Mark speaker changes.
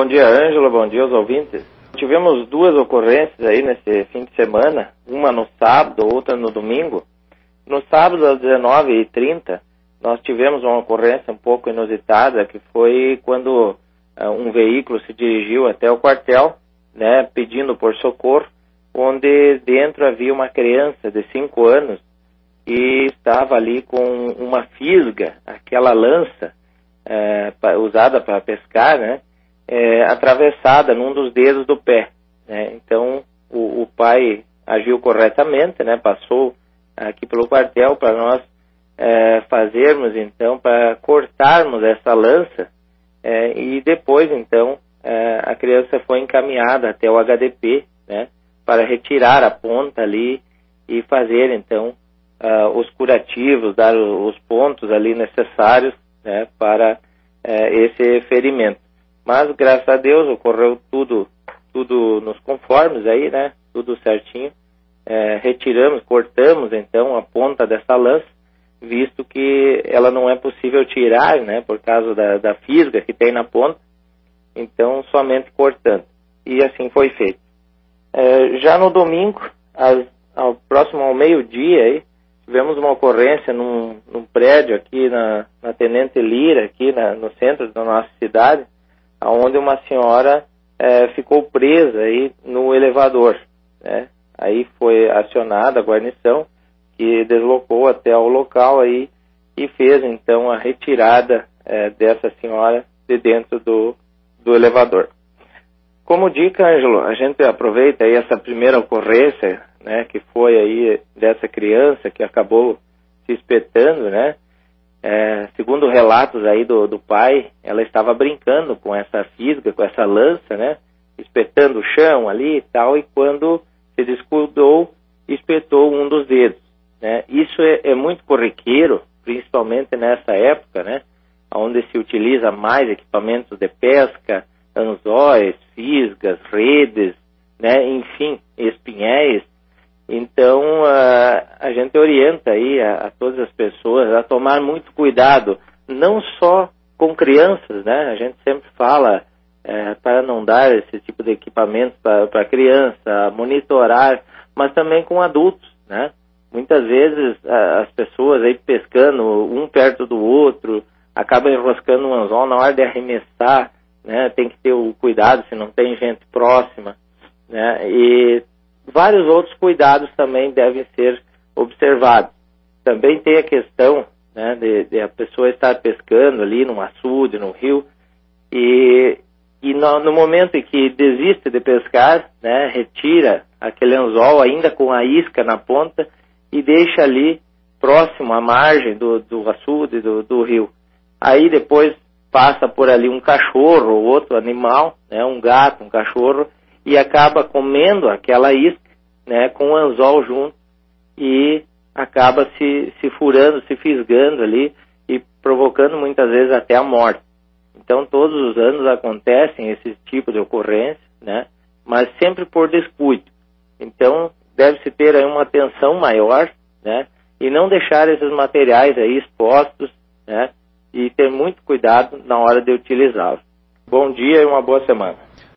Speaker 1: Bom dia, Ângelo. Bom dia aos ouvintes. Tivemos duas ocorrências aí nesse fim de semana, uma no sábado, outra no domingo. No sábado, às 19h30, nós tivemos uma ocorrência um pouco inusitada, que foi quando uh, um veículo se dirigiu até o quartel, né, pedindo por socorro, onde dentro havia uma criança de 5 anos e estava ali com uma fisga, aquela lança uh, usada para pescar, né, é, atravessada num dos dedos do pé. Né? Então, o, o, pai agiu corretamente, né? passou aqui pelo quartel para nós é, fazermos, então, para cortarmos essa lança é, e depois, então, é, a criança foi encaminhada até o HDP, né? para retirar a ponta ali e fazer, então, uh, os curativos, dar os pontos ali necessários né? para uh, esse ferimento. Mas, graças a Deus, ocorreu tudo, tudo nos conformes aí, né? Tudo certinho. É, retiramos, cortamos, então, a ponta dessa lança, visto que ela não é possível tirar, né? Por causa da, da fisga que tem na ponta. Então, somente cortando. E assim foi feito. É, já no domingo, ao próximo ao meio-dia, aí, tivemos uma ocorrência num, num prédio aqui na, na Tenente Lira, aqui na, no centro da nossa cidade, onde uma senhora é, ficou presa aí no elevador. Né? Aí foi acionada a guarnição, que deslocou até o local aí e fez então a retirada é, dessa senhora de dentro do, do elevador. Como dica, Ângelo, a gente aproveita aí essa primeira ocorrência, né, que foi aí dessa criança que acabou se espetando, né, é, segundo relatos aí do, do pai, ela estava brincando com essa fisga, com essa lança, né? Espetando o chão ali e tal, e quando se descuidou, espetou um dos dedos. Né? Isso é, é muito corriqueiro, principalmente nessa época, né? Onde se utiliza mais equipamentos de pesca, anzóis, fisgas, redes, né? Enfim, espinhéis, então, a gente orienta aí a, a, todas as pessoas a tomar muito cuidado, não só com crianças, né? A gente sempre fala é, para não dar esse tipo de equipamento para criança, monitorar, mas também com adultos, né? Muitas vezes a, as pessoas aí pescando um perto do outro, acabam enroscando um anzol na hora de arremessar, né? Tem que ter o cuidado se não tem gente próxima, né? E vários outros cuidados também devem ser observados. Também tem a questão né, de, de, a pessoa estar pescando ali num açude, no rio, e, e no, no, momento em que desiste de pescar, né, retira aquele anzol ainda com a isca na ponta e deixa ali próximo à margem do, do açude, do, do rio. Aí depois passa por ali um cachorro ou outro animal, né, um gato, um cachorro, e acaba comendo aquela isca, né, com o anzol junto e acaba se, se furando, se fisgando ali e provocando muitas vezes até a morte. Então todos os anos acontecem esse tipo de ocorrência, né, mas sempre por descuido. Então deve-se ter aí uma atenção maior, né, e não deixar esses materiais aí expostos, né, e ter muito cuidado na hora de utilizá-los. Bom dia e uma boa semana.